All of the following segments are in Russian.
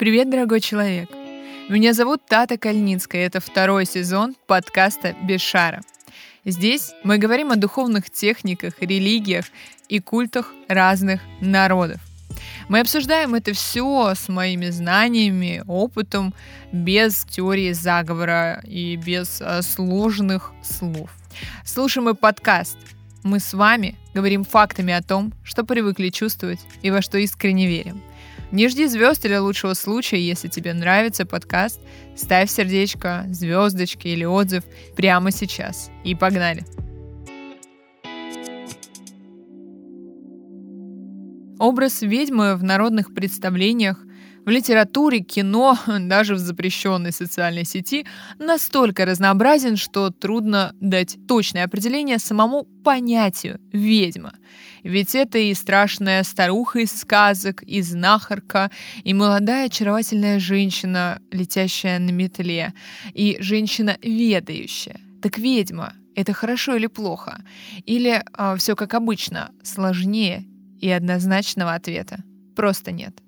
Привет, дорогой человек! Меня зовут Тата Кальницкая, это второй сезон подкаста «Без шара». Здесь мы говорим о духовных техниках, религиях и культах разных народов. Мы обсуждаем это все с моими знаниями, опытом, без теории заговора и без э, сложных слов. Слушаем мы подкаст. Мы с вами говорим фактами о том, что привыкли чувствовать и во что искренне верим. Не жди звезд или лучшего случая, если тебе нравится подкаст, ставь сердечко, звездочки или отзыв прямо сейчас. И погнали! Образ ведьмы в народных представлениях в литературе, кино, даже в запрещенной социальной сети настолько разнообразен, что трудно дать точное определение самому понятию «ведьма». Ведь это и страшная старуха из сказок, и знахарка, и молодая очаровательная женщина, летящая на метле, и женщина ведающая. Так ведьма — это хорошо или плохо? Или э, а, все как обычно, сложнее и однозначного ответа просто нет.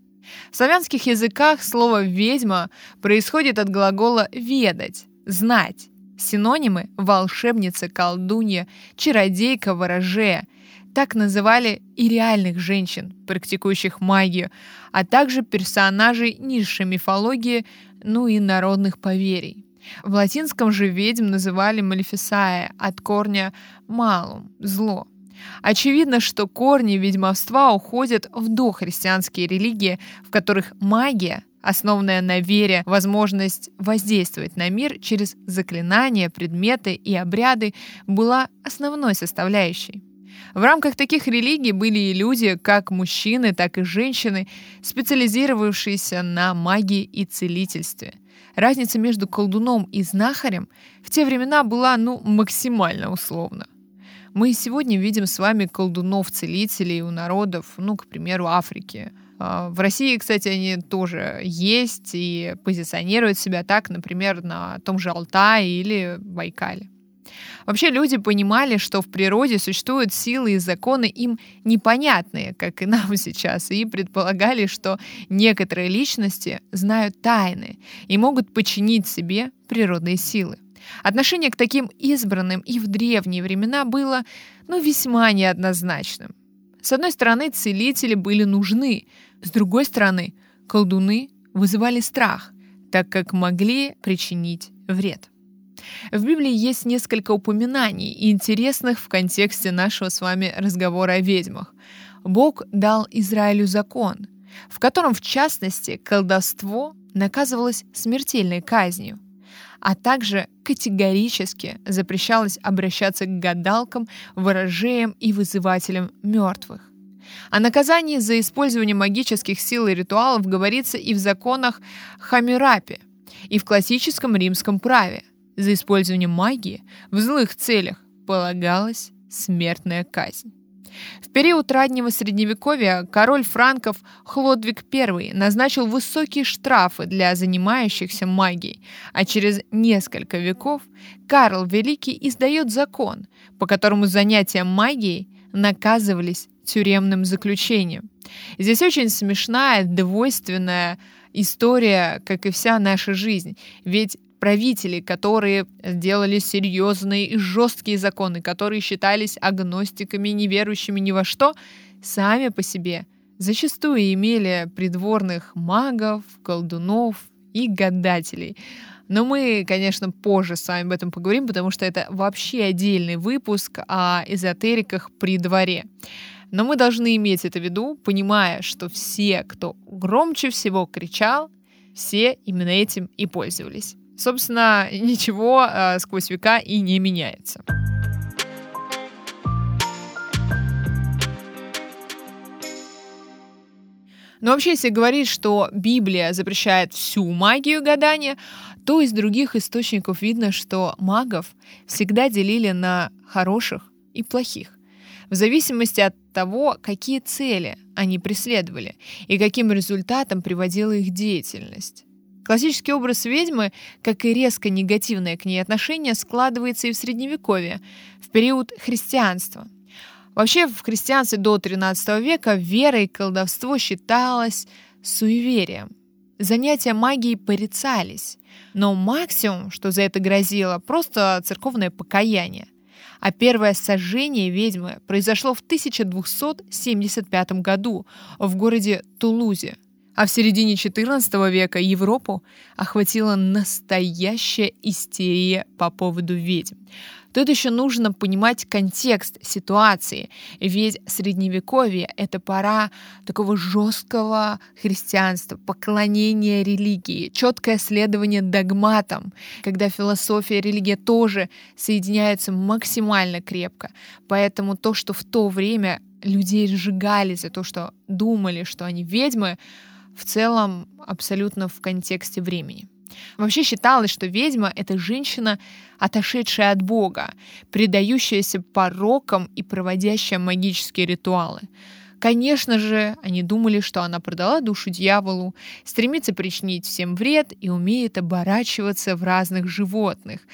В славянских языках слово «ведьма» происходит от глагола «ведать», «знать». Синонимы – волшебница, колдунья, чародейка, ворожея. Так называли и реальных женщин, практикующих магию, а также персонажей низшей мифологии, ну и народных поверий. В латинском же ведьм называли малефисая от корня «малум» – «зло». Очевидно, что корни ведьмовства уходят в дохристианские религии, в которых магия, основанная на вере, возможность воздействовать на мир через заклинания, предметы и обряды, была основной составляющей. В рамках таких религий были и люди, как мужчины, так и женщины, специализировавшиеся на магии и целительстве. Разница между колдуном и знахарем в те времена была, ну, максимально условна. Мы сегодня видим с вами колдунов-целителей у народов, ну, к примеру, Африки. А, в России, кстати, они тоже есть и позиционируют себя так, например, на том же Алтае или Байкале. Вообще люди понимали, что в природе существуют силы и законы им непонятные, как и нам сейчас, и предполагали, что некоторые личности знают тайны и могут подчинить себе природные силы. Отношение к таким избранным и в древние времена было, ну, весьма неоднозначным. С одной стороны, целители были нужны, с другой стороны, колдуны вызывали страх, так как могли причинить вред. В Библии есть несколько упоминаний, интересных в контексте нашего с вами разговора о ведьмах. Бог дал Израилю закон, в котором, в частности, колдовство наказывалось смертельной казнью – а также категорически запрещалось обращаться к гадалкам, ворожеям и вызывателям мертвых. О наказании за использование магических сил и ритуалов говорится и в законах Хаммерапи, и в классическом римском праве. За использование магии в злых целях полагалась смертная казнь. В период раннего средневековья король франков Хлодвиг I назначил высокие штрафы для занимающихся магией, а через несколько веков Карл Великий издает закон, по которому занятия магией наказывались тюремным заключением. Здесь очень смешная, двойственная история, как и вся наша жизнь. Ведь правители, которые делали серьезные и жесткие законы, которые считались агностиками, неверующими ни во что, сами по себе зачастую имели придворных магов, колдунов и гадателей. Но мы, конечно, позже с вами об этом поговорим, потому что это вообще отдельный выпуск о эзотериках при дворе. Но мы должны иметь это в виду, понимая, что все, кто громче всего кричал, все именно этим и пользовались собственно, ничего э, сквозь века и не меняется. Но вообще, если говорить, что Библия запрещает всю магию гадания, то из других источников видно, что магов всегда делили на хороших и плохих, в зависимости от того, какие цели они преследовали и каким результатом приводила их деятельность. Классический образ ведьмы, как и резко негативное к ней отношение, складывается и в Средневековье, в период христианства. Вообще в христианстве до XIII века вера и колдовство считалось суеверием. Занятия магией порицались, но максимум, что за это грозило, просто церковное покаяние. А первое сожжение ведьмы произошло в 1275 году в городе Тулузе. А в середине XIV века Европу охватила настоящая истерия по поводу ведьм. Тут еще нужно понимать контекст ситуации, ведь средневековье — это пора такого жесткого христианства, поклонения религии, четкое следование догматам, когда философия и религия тоже соединяются максимально крепко. Поэтому то, что в то время людей сжигали за то, что думали, что они ведьмы, в целом абсолютно в контексте времени. Вообще считалось, что ведьма — это женщина, отошедшая от Бога, предающаяся порокам и проводящая магические ритуалы. Конечно же, они думали, что она продала душу дьяволу, стремится причинить всем вред и умеет оборачиваться в разных животных.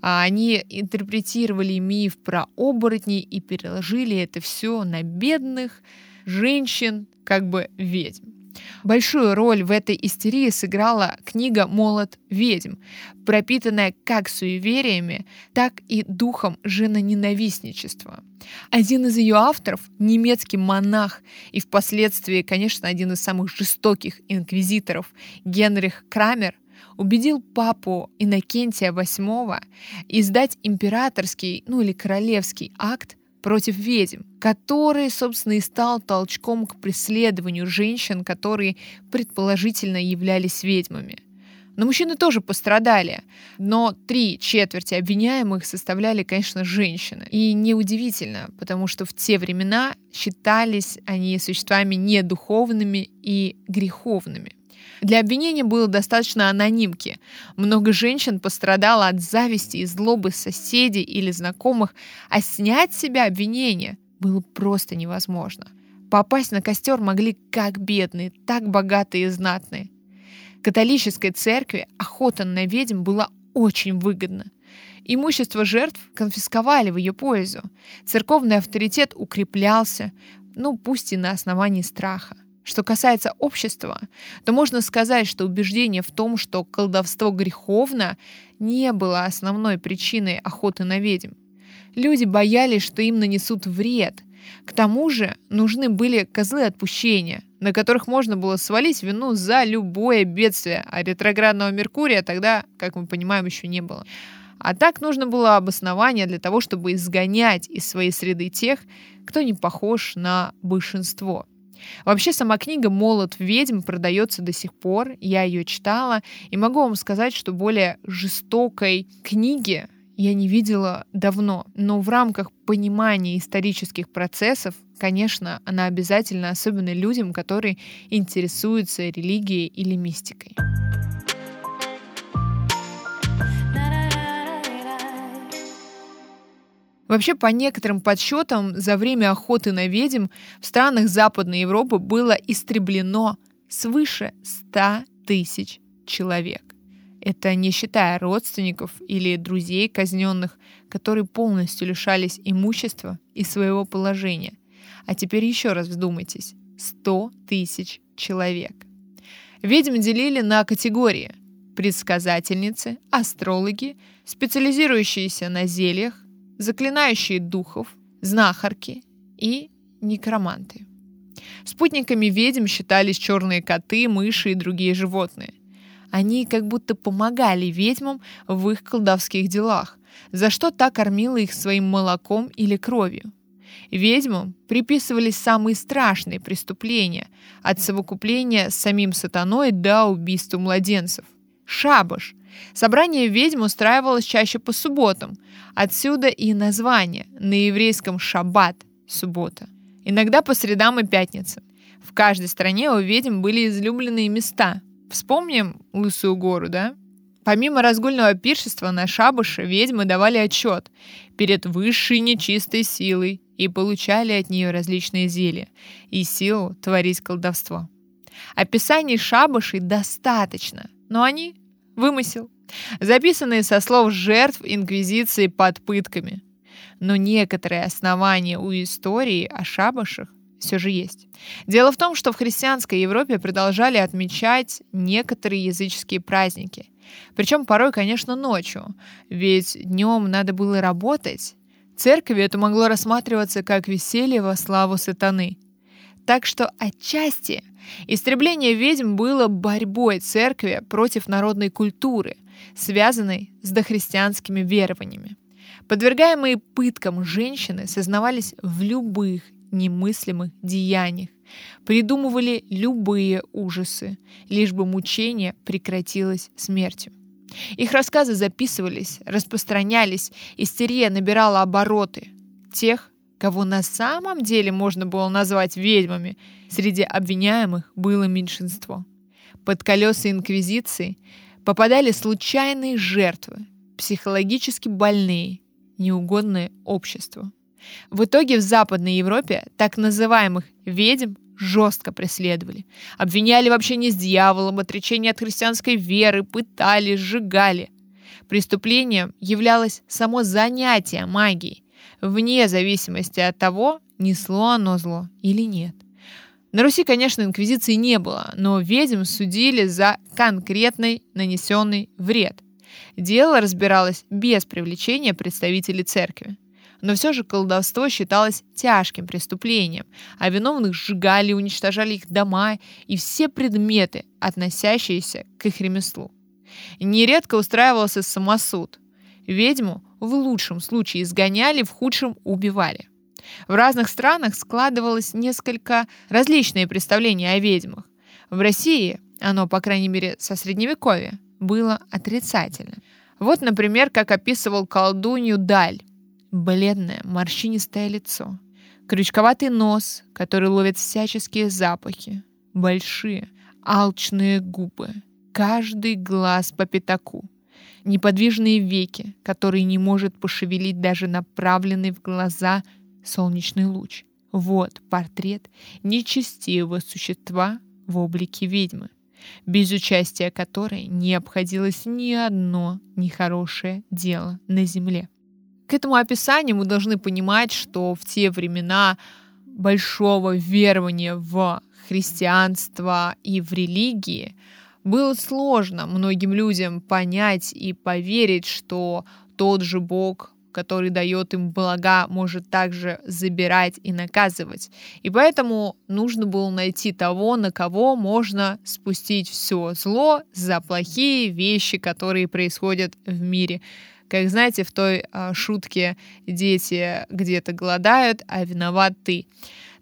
А они интерпретировали миф про оборотней и переложили это все на бедных женщин, как бы ведьм. Большую роль в этой истерии сыграла книга «Молот ведьм», пропитанная как суевериями, так и духом женоненавистничества. Один из ее авторов, немецкий монах и впоследствии, конечно, один из самых жестоких инквизиторов, Генрих Крамер, убедил папу Иннокентия VIII издать императорский, ну или королевский акт против ведьм, который, собственно, и стал толчком к преследованию женщин, которые предположительно являлись ведьмами. Но мужчины тоже пострадали. Но три четверти обвиняемых составляли, конечно, женщины. И неудивительно, потому что в те времена считались они существами недуховными и греховными. Для обвинения было достаточно анонимки. Много женщин пострадало от зависти и злобы соседей или знакомых, а снять с себя обвинение было просто невозможно. Попасть на костер могли как бедные, так богатые и знатные. Католической церкви охота на ведьм была очень выгодна. Имущество жертв конфисковали в ее пользу. Церковный авторитет укреплялся, ну пусть и на основании страха. Что касается общества, то можно сказать, что убеждение в том, что колдовство греховно, не было основной причиной охоты на ведьм. Люди боялись, что им нанесут вред. К тому же нужны были козлы отпущения, на которых можно было свалить вину за любое бедствие, а ретроградного Меркурия тогда, как мы понимаем, еще не было. А так нужно было обоснование для того, чтобы изгонять из своей среды тех, кто не похож на большинство. Вообще сама книга «Молот ведьм» продается до сих пор, я ее читала, и могу вам сказать, что более жестокой книги я не видела давно. Но в рамках понимания исторических процессов, конечно, она обязательно, особенно людям, которые интересуются религией или мистикой. Вообще, по некоторым подсчетам, за время охоты на ведьм в странах Западной Европы было истреблено свыше 100 тысяч человек. Это не считая родственников или друзей казненных, которые полностью лишались имущества и своего положения. А теперь еще раз вдумайтесь. 100 тысяч человек. Ведьм делили на категории – предсказательницы, астрологи, специализирующиеся на зельях, заклинающие духов, знахарки и некроманты. Спутниками ведьм считались черные коты, мыши и другие животные. Они как будто помогали ведьмам в их колдовских делах, за что та кормила их своим молоком или кровью. Ведьмам приписывались самые страшные преступления, от совокупления с самим сатаной до убийства младенцев. Шабаш – Собрание ведьм устраивалось чаще по субботам. Отсюда и название. На еврейском «шаббат» — суббота. Иногда по средам и пятницам. В каждой стране у ведьм были излюбленные места. Вспомним Лысую гору, да? Помимо разгульного пиршества на шабаше ведьмы давали отчет перед высшей нечистой силой и получали от нее различные зелья и силу творить колдовство. Описаний шабашей достаточно, но они Вымысел. Записанные со слов жертв Инквизиции под пытками. Но некоторые основания у истории о шабашах все же есть. Дело в том, что в христианской Европе продолжали отмечать некоторые языческие праздники. Причем порой, конечно, ночью, ведь днем надо было работать. Церкви это могло рассматриваться как веселье во славу сатаны. Так что отчасти истребление ведьм было борьбой церкви против народной культуры, связанной с дохристианскими верованиями. Подвергаемые пыткам женщины сознавались в любых немыслимых деяниях, придумывали любые ужасы, лишь бы мучение прекратилось смертью. Их рассказы записывались, распространялись, истерия набирала обороты. Тех, кого на самом деле можно было назвать ведьмами, среди обвиняемых было меньшинство. Под колеса инквизиции попадали случайные жертвы, психологически больные, неугодное обществу. В итоге в Западной Европе так называемых ведьм жестко преследовали. Обвиняли в общении с дьяволом, отречении от христианской веры, пытали, сжигали. Преступлением являлось само занятие магией, вне зависимости от того, несло оно зло или нет. На Руси, конечно, инквизиции не было, но ведьм судили за конкретный нанесенный вред. Дело разбиралось без привлечения представителей церкви. Но все же колдовство считалось тяжким преступлением, а виновных сжигали, уничтожали их дома и все предметы, относящиеся к их ремеслу. Нередко устраивался самосуд. Ведьму в лучшем случае изгоняли, в худшем убивали. В разных странах складывалось несколько различные представления о ведьмах. В России оно, по крайней мере, со средневековья, было отрицательным. Вот, например, как описывал колдунью Даль. Бледное, морщинистое лицо. Крючковатый нос, который ловит всяческие запахи. Большие, алчные губы. Каждый глаз по пятаку. Неподвижные веки, которые не может пошевелить даже направленный в глаза солнечный луч. Вот портрет нечестивого существа в облике ведьмы без участия которой не обходилось ни одно нехорошее дело на земле. К этому описанию мы должны понимать, что в те времена большого верования в христианство и в религии было сложно многим людям понять и поверить, что тот же Бог который дает им блага, может также забирать и наказывать. И поэтому нужно было найти того, на кого можно спустить все зло за плохие вещи, которые происходят в мире. Как знаете, в той а, шутке дети где-то голодают, а виноват ты.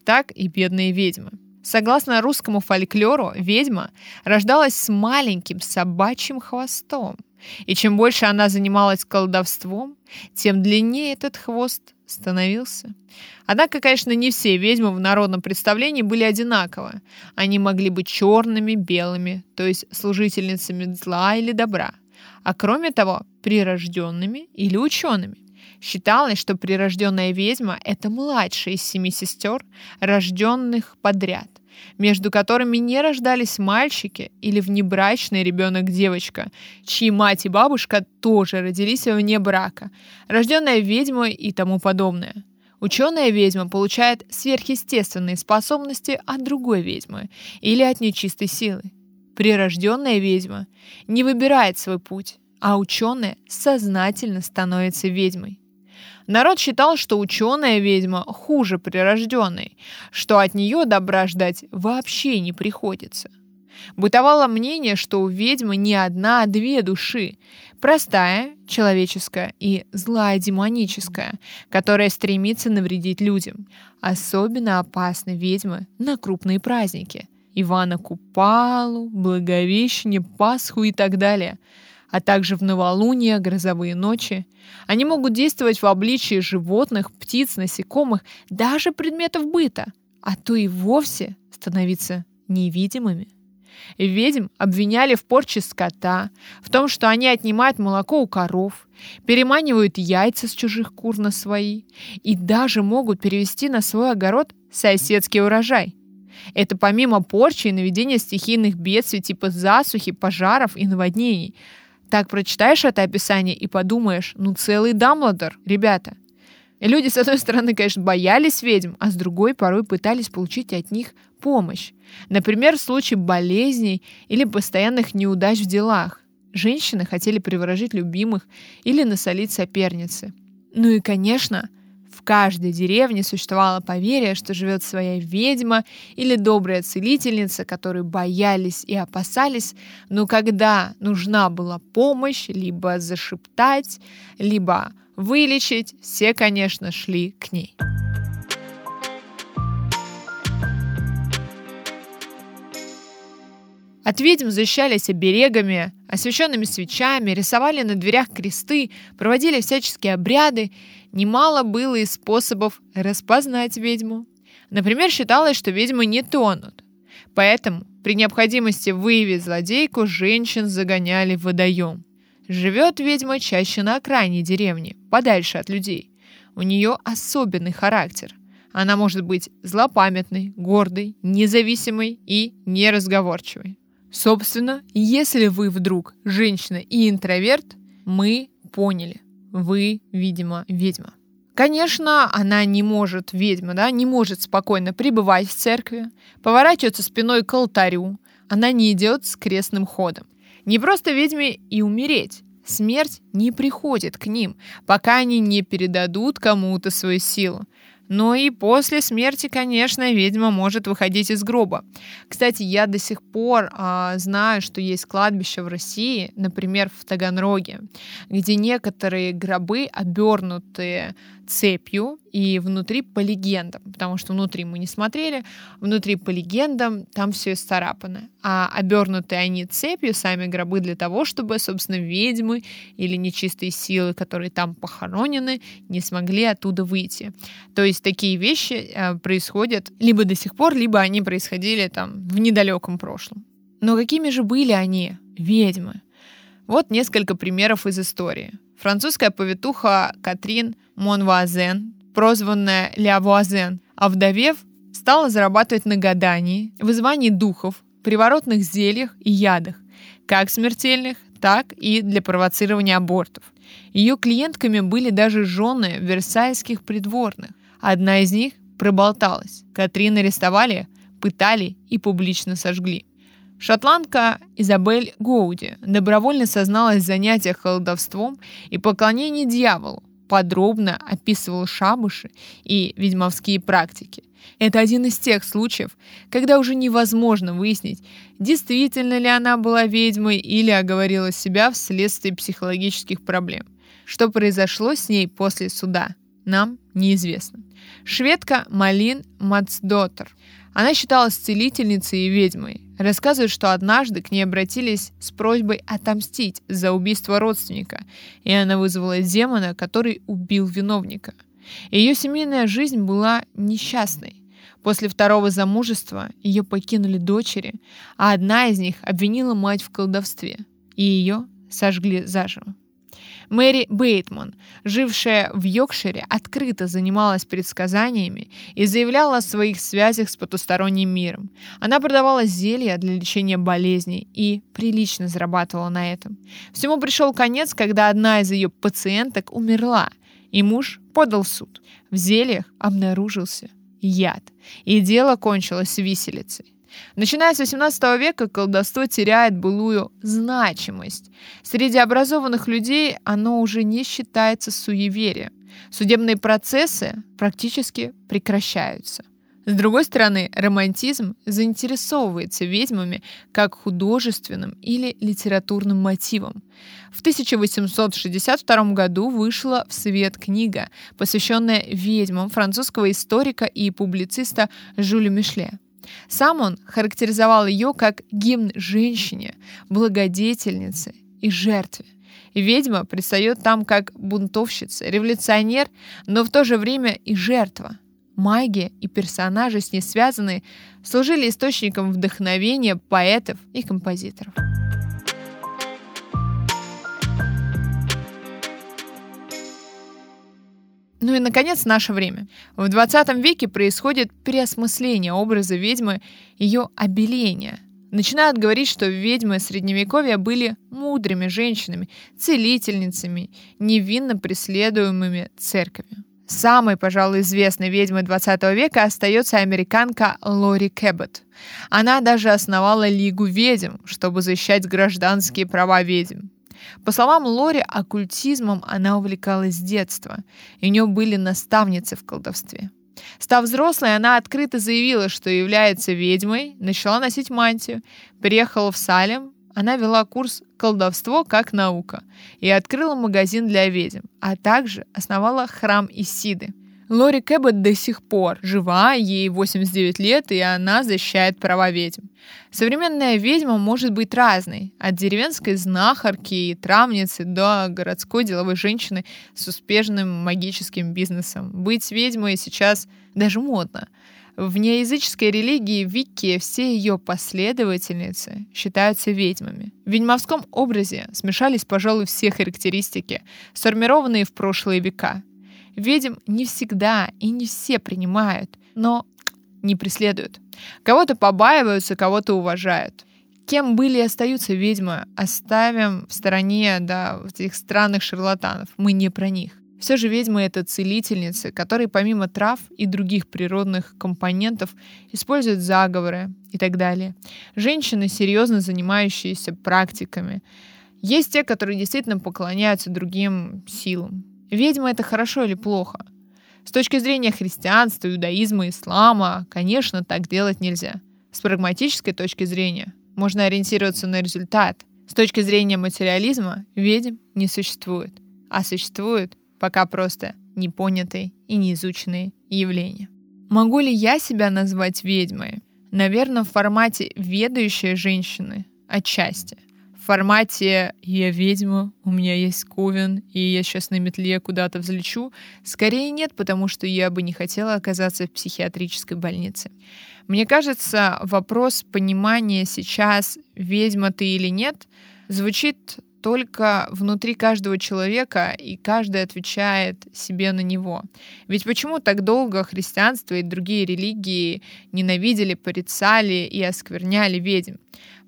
Так и бедные ведьмы. Согласно русскому фольклору, ведьма рождалась с маленьким собачьим хвостом. И чем больше она занималась колдовством, тем длиннее этот хвост становился. Однако, конечно, не все ведьмы в народном представлении были одинаковы. Они могли быть черными, белыми, то есть служительницами зла или добра. А кроме того, прирожденными или учеными. Считалось, что прирожденная ведьма – это младшая из семи сестер, рожденных подряд – между которыми не рождались мальчики или внебрачный ребенок-девочка, чьи мать и бабушка тоже родились вне брака, рожденная ведьмой и тому подобное. Ученая ведьма получает сверхъестественные способности от другой ведьмы или от нечистой силы. Прирожденная ведьма не выбирает свой путь, а ученая сознательно становится ведьмой. Народ считал, что ученая ведьма хуже прирожденной, что от нее добра ждать вообще не приходится. Бытовало мнение, что у ведьмы не одна, а две души. Простая, человеческая, и злая, демоническая, которая стремится навредить людям. Особенно опасны ведьмы на крупные праздники. Ивана Купалу, Благовещение, Пасху и так далее – а также в новолуние, грозовые ночи. Они могут действовать в обличии животных, птиц, насекомых, даже предметов быта, а то и вовсе становиться невидимыми. Ведьм обвиняли в порче скота, в том, что они отнимают молоко у коров, переманивают яйца с чужих кур на свои и даже могут перевести на свой огород соседский урожай. Это помимо порчи и наведения стихийных бедствий типа засухи, пожаров и наводнений – так прочитаешь это описание и подумаешь, ну целый Дамблдор, ребята. И люди, с одной стороны, конечно, боялись ведьм, а с другой порой пытались получить от них помощь. Например, в случае болезней или постоянных неудач в делах. Женщины хотели приворожить любимых или насолить соперницы. Ну и, конечно, каждой деревне существовало поверье, что живет своя ведьма или добрая целительница, которые боялись и опасались, но когда нужна была помощь, либо зашептать, либо вылечить, все, конечно, шли к ней. От ведьм защищались оберегами, освещенными свечами, рисовали на дверях кресты, проводили всяческие обряды. Немало было и способов распознать ведьму. Например, считалось, что ведьмы не тонут. Поэтому при необходимости выявить злодейку женщин загоняли в водоем. Живет ведьма чаще на окраине деревни, подальше от людей. У нее особенный характер. Она может быть злопамятной, гордой, независимой и неразговорчивой. Собственно, если вы вдруг женщина и интроверт, мы поняли. Вы, видимо, ведьма. Конечно, она не может, ведьма, да, не может спокойно пребывать в церкви, поворачиваться спиной к алтарю. Она не идет с крестным ходом. Не просто ведьме и умереть. Смерть не приходит к ним, пока они не передадут кому-то свою силу. Но и после смерти, конечно, ведьма может выходить из гроба. Кстати, я до сих пор а, знаю, что есть кладбище в России, например, в Таганроге, где некоторые гробы обернутые цепью и внутри по легендам, потому что внутри мы не смотрели, внутри по легендам там все исцарапано. А обернутые они цепью, сами гробы для того, чтобы, собственно, ведьмы или нечистые силы, которые там похоронены, не смогли оттуда выйти. То есть такие вещи э, происходят либо до сих пор, либо они происходили там в недалеком прошлом. Но какими же были они, ведьмы? Вот несколько примеров из истории. Французская повитуха Катрин Монвуазен, прозванная Лявуазен, овдовев, стала зарабатывать на гадании, вызывании духов, приворотных зельях и ядах, как смертельных, так и для провоцирования абортов. Ее клиентками были даже жены версальских придворных. Одна из них проболталась. Катрин арестовали, пытали и публично сожгли. Шотландка Изабель Гоуди добровольно созналась в занятиях колдовством и поклонении дьяволу, подробно описывал шабуши и ведьмовские практики. Это один из тех случаев, когда уже невозможно выяснить, действительно ли она была ведьмой или оговорила себя вследствие психологических проблем. Что произошло с ней после суда, нам неизвестно. Шведка Малин Мацдотер. Она считалась целительницей и ведьмой. Рассказывает, что однажды к ней обратились с просьбой отомстить за убийство родственника, и она вызвала демона, который убил виновника. Ее семейная жизнь была несчастной. После второго замужества ее покинули дочери, а одна из них обвинила мать в колдовстве, и ее сожгли заживо. Мэри Бейтман, жившая в Йоркшире, открыто занималась предсказаниями и заявляла о своих связях с потусторонним миром. Она продавала зелья для лечения болезней и прилично зарабатывала на этом. Всему пришел конец, когда одна из ее пациенток умерла, и муж подал суд. В зельях обнаружился яд, и дело кончилось виселицей. Начиная с XVIII века колдовство теряет былую значимость. Среди образованных людей оно уже не считается суеверием. Судебные процессы практически прекращаются. С другой стороны, романтизм заинтересовывается ведьмами как художественным или литературным мотивом. В 1862 году вышла в свет книга, посвященная ведьмам французского историка и публициста Жюля Мишле. Сам он характеризовал ее как гимн женщине, благодетельнице и жертве. Ведьма предстает там как бунтовщица, революционер, но в то же время и жертва. Магия и персонажи с ней связанные служили источником вдохновения поэтов и композиторов. Ну и, наконец, наше время. В 20 веке происходит переосмысление образа ведьмы, ее обеление. Начинают говорить, что ведьмы Средневековья были мудрыми женщинами, целительницами, невинно преследуемыми церковью. Самой, пожалуй, известной ведьмой 20 века остается американка Лори Кэббет. Она даже основала Лигу ведьм, чтобы защищать гражданские права ведьм. По словам Лори, оккультизмом она увлекалась с детства, и у нее были наставницы в колдовстве. Став взрослой, она открыто заявила, что является ведьмой, начала носить мантию, приехала в Салем, она вела курс «Колдовство как наука» и открыла магазин для ведьм, а также основала храм Исиды – Лори Кэббет до сих пор жива, ей 89 лет, и она защищает права ведьм. Современная ведьма может быть разной, от деревенской знахарки и травницы до городской деловой женщины с успешным магическим бизнесом. Быть ведьмой сейчас даже модно. В неязыческой религии Вики все ее последовательницы считаются ведьмами. В ведьмовском образе смешались, пожалуй, все характеристики, сформированные в прошлые века – Ведьм не всегда и не все принимают, но не преследуют. Кого-то побаиваются, кого-то уважают. Кем были и остаются ведьмы, оставим в стороне да, этих странных шарлатанов. Мы не про них. Все же ведьмы — это целительницы, которые помимо трав и других природных компонентов используют заговоры и так далее. Женщины, серьезно занимающиеся практиками. Есть те, которые действительно поклоняются другим силам. Ведьма это хорошо или плохо? С точки зрения христианства, иудаизма, ислама, конечно, так делать нельзя. С прагматической точки зрения можно ориентироваться на результат. С точки зрения материализма ведьм не существует, а существуют пока просто непонятые и неизученные явления. Могу ли я себя назвать ведьмой? Наверное, в формате ведающей женщины отчасти в формате «я ведьма, у меня есть ковен, и я сейчас на метле куда-то взлечу», скорее нет, потому что я бы не хотела оказаться в психиатрической больнице. Мне кажется, вопрос понимания сейчас, ведьма ты или нет, звучит только внутри каждого человека, и каждый отвечает себе на него. Ведь почему так долго христианство и другие религии ненавидели, порицали и оскверняли ведьм?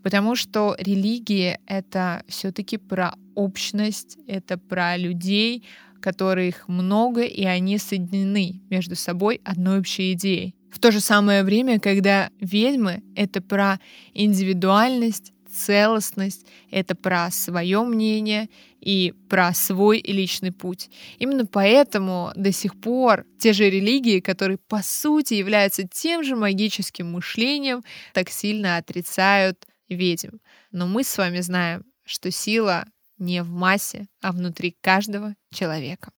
Потому что религия — это все-таки про общность, это про людей, которых много, и они соединены между собой одной общей идеей. В то же самое время, когда ведьмы — это про индивидуальность, целостность, это про свое мнение и про свой личный путь. Именно поэтому до сих пор те же религии, которые по сути являются тем же магическим мышлением, так сильно отрицают ведьм. Но мы с вами знаем, что сила не в массе, а внутри каждого человека.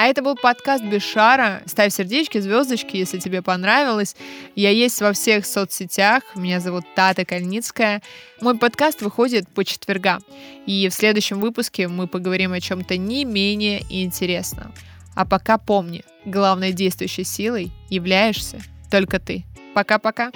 А это был подкаст без шара. Ставь сердечки, звездочки, если тебе понравилось. Я есть во всех соцсетях. Меня зовут Тата Кальницкая. Мой подкаст выходит по четвергам. И в следующем выпуске мы поговорим о чем-то не менее интересном. А пока помни, главной действующей силой являешься только ты. Пока-пока.